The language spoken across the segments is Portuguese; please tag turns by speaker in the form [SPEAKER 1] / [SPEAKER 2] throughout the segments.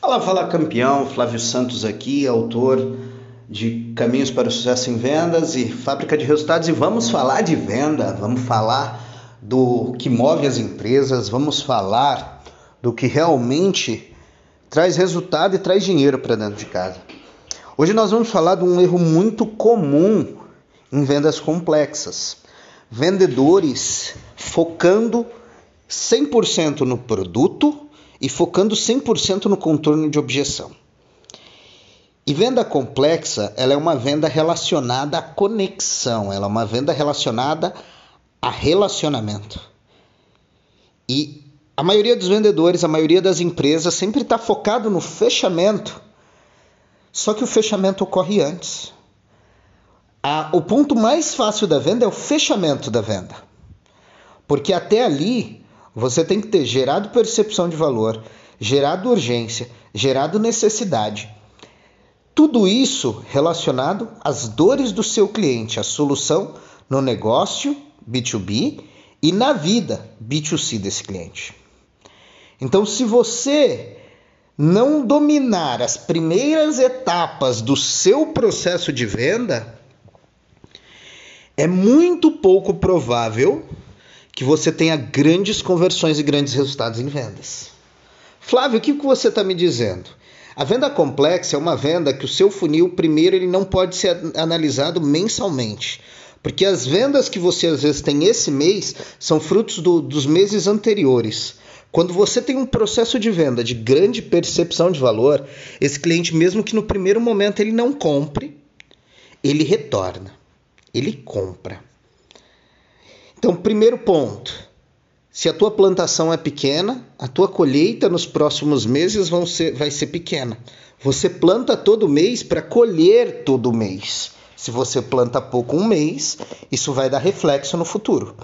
[SPEAKER 1] Fala, fala campeão, Flávio Santos aqui, autor de Caminhos para o Sucesso em Vendas e Fábrica de Resultados. E vamos falar de venda, vamos falar do que move as empresas, vamos falar do que realmente traz resultado e traz dinheiro para dentro de casa. Hoje nós vamos falar de um erro muito comum em vendas complexas. Vendedores focando 100% no produto e focando 100% no contorno de objeção. E venda complexa, ela é uma venda relacionada à conexão, ela é uma venda relacionada a relacionamento. E a maioria dos vendedores, a maioria das empresas sempre está focado no fechamento, só que o fechamento ocorre antes. A, o ponto mais fácil da venda é o fechamento da venda, porque até ali você tem que ter gerado percepção de valor, gerado urgência, gerado necessidade. Tudo isso relacionado às dores do seu cliente, a solução no negócio B2B e na vida B2C desse cliente. Então, se você não dominar as primeiras etapas do seu processo de venda, é muito pouco provável que você tenha grandes conversões e grandes resultados em vendas. Flávio, o que você está me dizendo? A venda complexa é uma venda que o seu funil, primeiro, ele não pode ser analisado mensalmente. Porque as vendas que você às vezes tem esse mês são frutos do, dos meses anteriores. Quando você tem um processo de venda de grande percepção de valor, esse cliente, mesmo que no primeiro momento ele não compre, ele retorna, ele compra. Então, primeiro ponto: se a tua plantação é pequena, a tua colheita nos próximos meses vão ser, vai ser pequena. Você planta todo mês para colher todo mês. Se você planta pouco um mês, isso vai dar reflexo no futuro.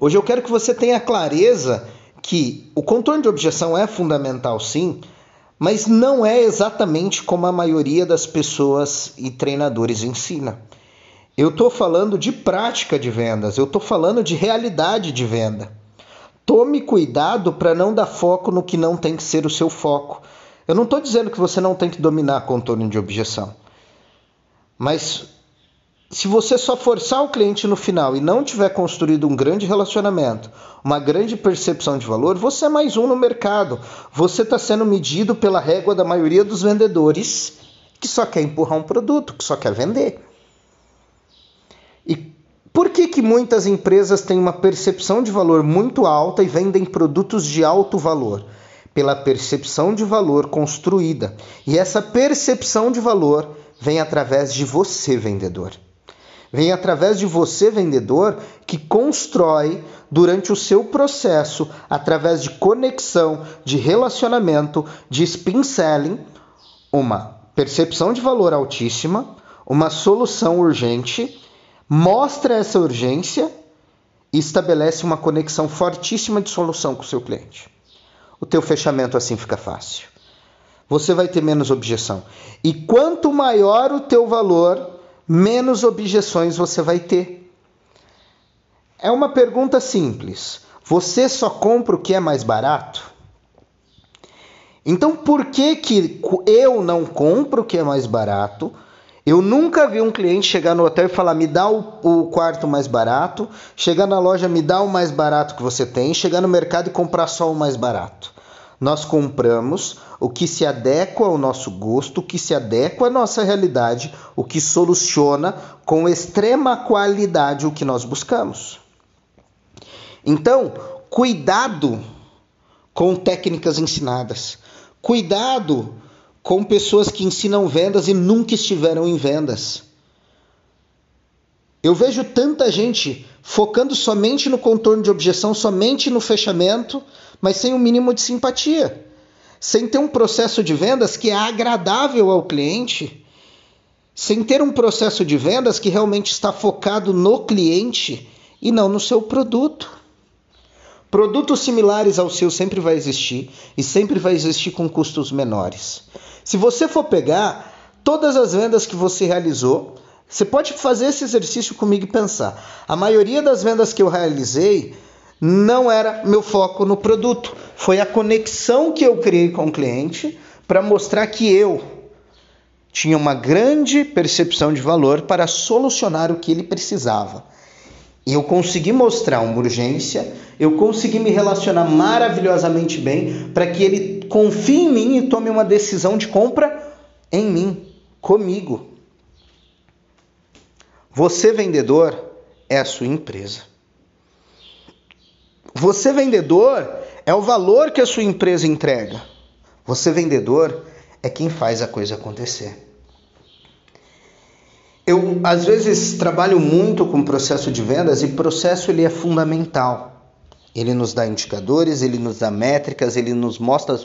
[SPEAKER 1] Hoje eu quero que você tenha clareza que o contorno de objeção é fundamental, sim, mas não é exatamente como a maioria das pessoas e treinadores ensina. Eu estou falando de prática de vendas, eu estou falando de realidade de venda. Tome cuidado para não dar foco no que não tem que ser o seu foco. Eu não estou dizendo que você não tem que dominar contorno de objeção. Mas se você só forçar o cliente no final e não tiver construído um grande relacionamento, uma grande percepção de valor, você é mais um no mercado. Você está sendo medido pela régua da maioria dos vendedores que só quer empurrar um produto, que só quer vender. Que muitas empresas têm uma percepção de valor muito alta e vendem produtos de alto valor? Pela percepção de valor construída. E essa percepção de valor vem através de você, vendedor. Vem através de você, vendedor, que constrói durante o seu processo, através de conexão, de relacionamento, de spin selling, uma percepção de valor altíssima, uma solução urgente mostra essa urgência e estabelece uma conexão fortíssima de solução com o seu cliente. O teu fechamento assim fica fácil. Você vai ter menos objeção. E quanto maior o teu valor, menos objeções você vai ter. É uma pergunta simples. Você só compra o que é mais barato? Então por que, que eu não compro o que é mais barato? Eu nunca vi um cliente chegar no hotel e falar: me dá o, o, quarto mais barato, chegar na loja, me dá o mais barato que você tem, chegar no mercado e comprar só o mais barato. Nós compramos o que se adequa ao nosso gosto, o que se adequa à nossa realidade, o que soluciona com extrema qualidade o que nós buscamos. Então, cuidado com técnicas ensinadas. Cuidado com pessoas que ensinam vendas e nunca estiveram em vendas. Eu vejo tanta gente focando somente no contorno de objeção, somente no fechamento, mas sem o um mínimo de simpatia, sem ter um processo de vendas que é agradável ao cliente, sem ter um processo de vendas que realmente está focado no cliente e não no seu produto. Produtos similares ao seu sempre vai existir e sempre vai existir com custos menores. Se você for pegar todas as vendas que você realizou, você pode fazer esse exercício comigo e pensar. A maioria das vendas que eu realizei não era meu foco no produto. Foi a conexão que eu criei com o cliente para mostrar que eu tinha uma grande percepção de valor para solucionar o que ele precisava. Eu consegui mostrar uma urgência, eu consegui me relacionar maravilhosamente bem para que ele confie em mim e tome uma decisão de compra em mim, comigo. Você, vendedor, é a sua empresa. Você, vendedor, é o valor que a sua empresa entrega. Você, vendedor, é quem faz a coisa acontecer. Eu às vezes trabalho muito com processo de vendas e processo ele é fundamental. Ele nos dá indicadores, ele nos dá métricas, ele nos mostra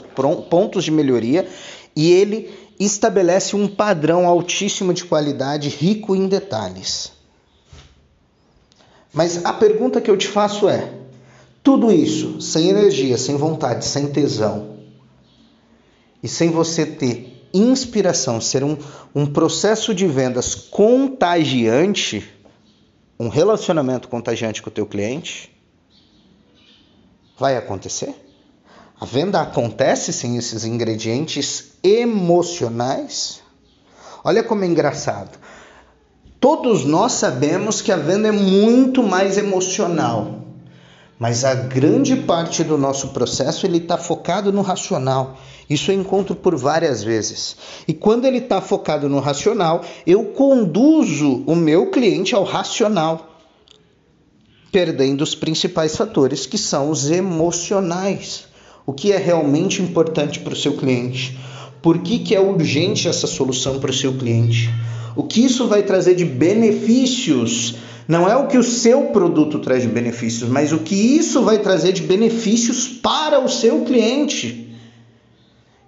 [SPEAKER 1] pontos de melhoria e ele estabelece um padrão altíssimo de qualidade, rico em detalhes. Mas a pergunta que eu te faço é: tudo isso sem energia, sem vontade, sem tesão e sem você ter inspiração, ser um, um processo de vendas contagiante, um relacionamento contagiante com o teu cliente, vai acontecer? A venda acontece sem esses ingredientes emocionais? Olha como é engraçado. Todos nós sabemos que a venda é muito mais emocional, mas a grande parte do nosso processo ele está focado no racional. Isso eu encontro por várias vezes. E quando ele está focado no racional, eu conduzo o meu cliente ao racional, perdendo os principais fatores que são os emocionais. O que é realmente importante para o seu cliente? Por que, que é urgente essa solução para o seu cliente? O que isso vai trazer de benefícios? Não é o que o seu produto traz de benefícios, mas o que isso vai trazer de benefícios para o seu cliente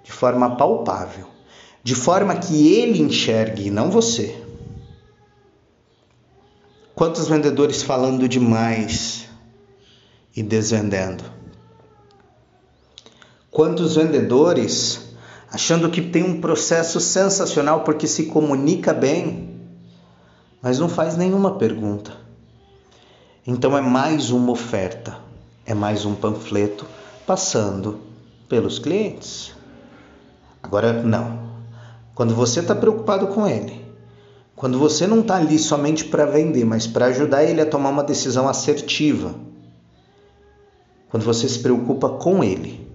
[SPEAKER 1] de forma palpável, de forma que ele enxergue e não você. Quantos vendedores falando demais e desvendendo? Quantos vendedores achando que tem um processo sensacional porque se comunica bem, mas não faz nenhuma pergunta? Então é mais uma oferta, é mais um panfleto passando pelos clientes. Agora, não. Quando você está preocupado com ele, quando você não está ali somente para vender, mas para ajudar ele a tomar uma decisão assertiva, quando você se preocupa com ele,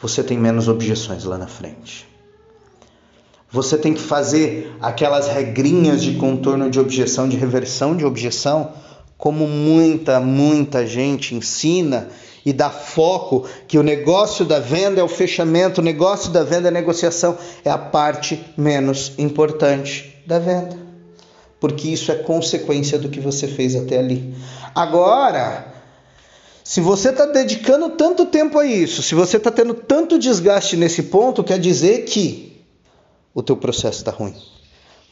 [SPEAKER 1] você tem menos objeções lá na frente. Você tem que fazer aquelas regrinhas de contorno de objeção, de reversão de objeção, como muita, muita gente ensina e dá foco que o negócio da venda é o fechamento, o negócio da venda é a negociação, é a parte menos importante da venda. Porque isso é consequência do que você fez até ali. Agora, se você está dedicando tanto tempo a isso, se você está tendo tanto desgaste nesse ponto, quer dizer que o teu processo está ruim.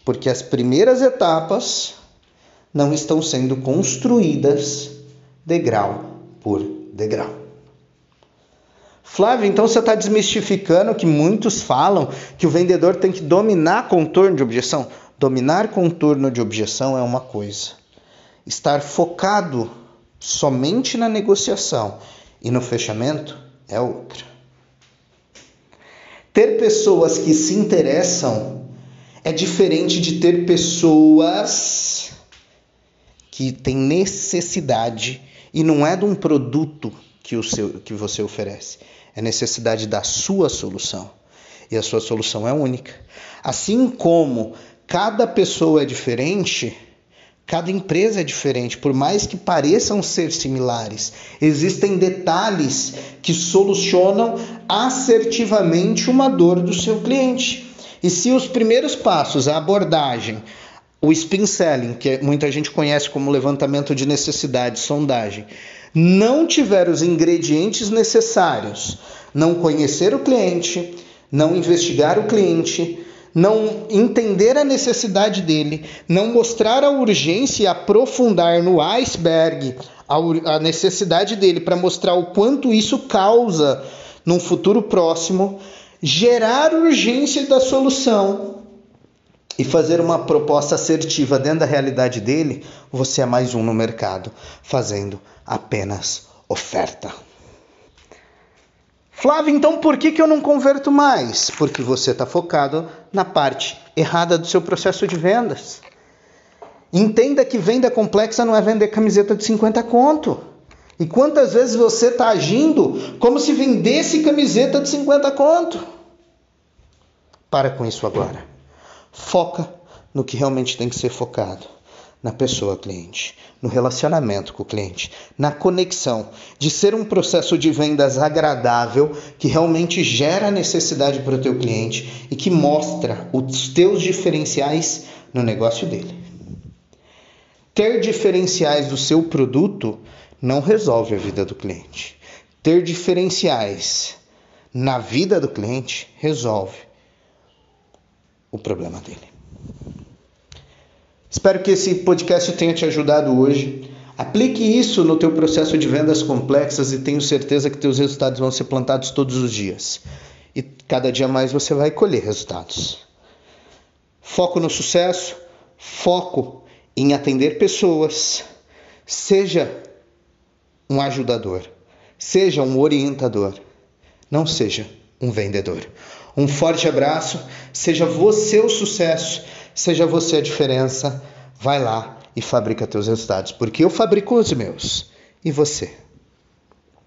[SPEAKER 1] Porque as primeiras etapas não estão sendo construídas degrau por degrau. Flávio, então você está desmistificando que muitos falam que o vendedor tem que dominar contorno de objeção. Dominar contorno de objeção é uma coisa. Estar focado somente na negociação e no fechamento é outra. Ter pessoas que se interessam é diferente de ter pessoas que têm necessidade e não é de um produto que, o seu, que você oferece, é necessidade da sua solução. E a sua solução é única. Assim como cada pessoa é diferente, cada empresa é diferente, por mais que pareçam ser similares, existem detalhes que solucionam assertivamente uma dor do seu cliente. E se os primeiros passos, a abordagem, o spin selling, que muita gente conhece como levantamento de necessidade, sondagem, não tiver os ingredientes necessários, não conhecer o cliente, não investigar o cliente, não entender a necessidade dele, não mostrar a urgência e aprofundar no iceberg a, necessidade dele para mostrar o quanto isso causa num futuro próximo, gerar urgência da solução e fazer uma proposta assertiva dentro da realidade dele, você é mais um no mercado, fazendo apenas oferta. Flávio, então por que, que eu não converto mais? Porque você está focado na parte errada do seu processo de vendas. Entenda que venda complexa não é vender camiseta de 50 conto. E quantas vezes você está agindo como se vendesse camiseta de 50 conto? Para com isso agora. Foca no que realmente tem que ser focado na pessoa cliente, no relacionamento com o cliente, na conexão, de ser um processo de vendas agradável que realmente gera necessidade para o teu cliente e que mostra os teus diferenciais no negócio dele. Ter diferenciais do seu produto não resolve a vida do cliente. Ter diferenciais na vida do cliente resolve o problema dele. Espero que esse podcast tenha te ajudado hoje. Aplique isso no teu processo de vendas complexas e tenho certeza que teus resultados vão ser plantados todos os dias. E cada dia mais você vai colher resultados. Foco no sucesso, foco em atender pessoas. Seja um ajudador, seja um orientador, não seja um vendedor. Um forte abraço, seja você o sucesso Seja você a diferença, vai lá e fabrica teus resultados, porque eu fabrico os meus. E você?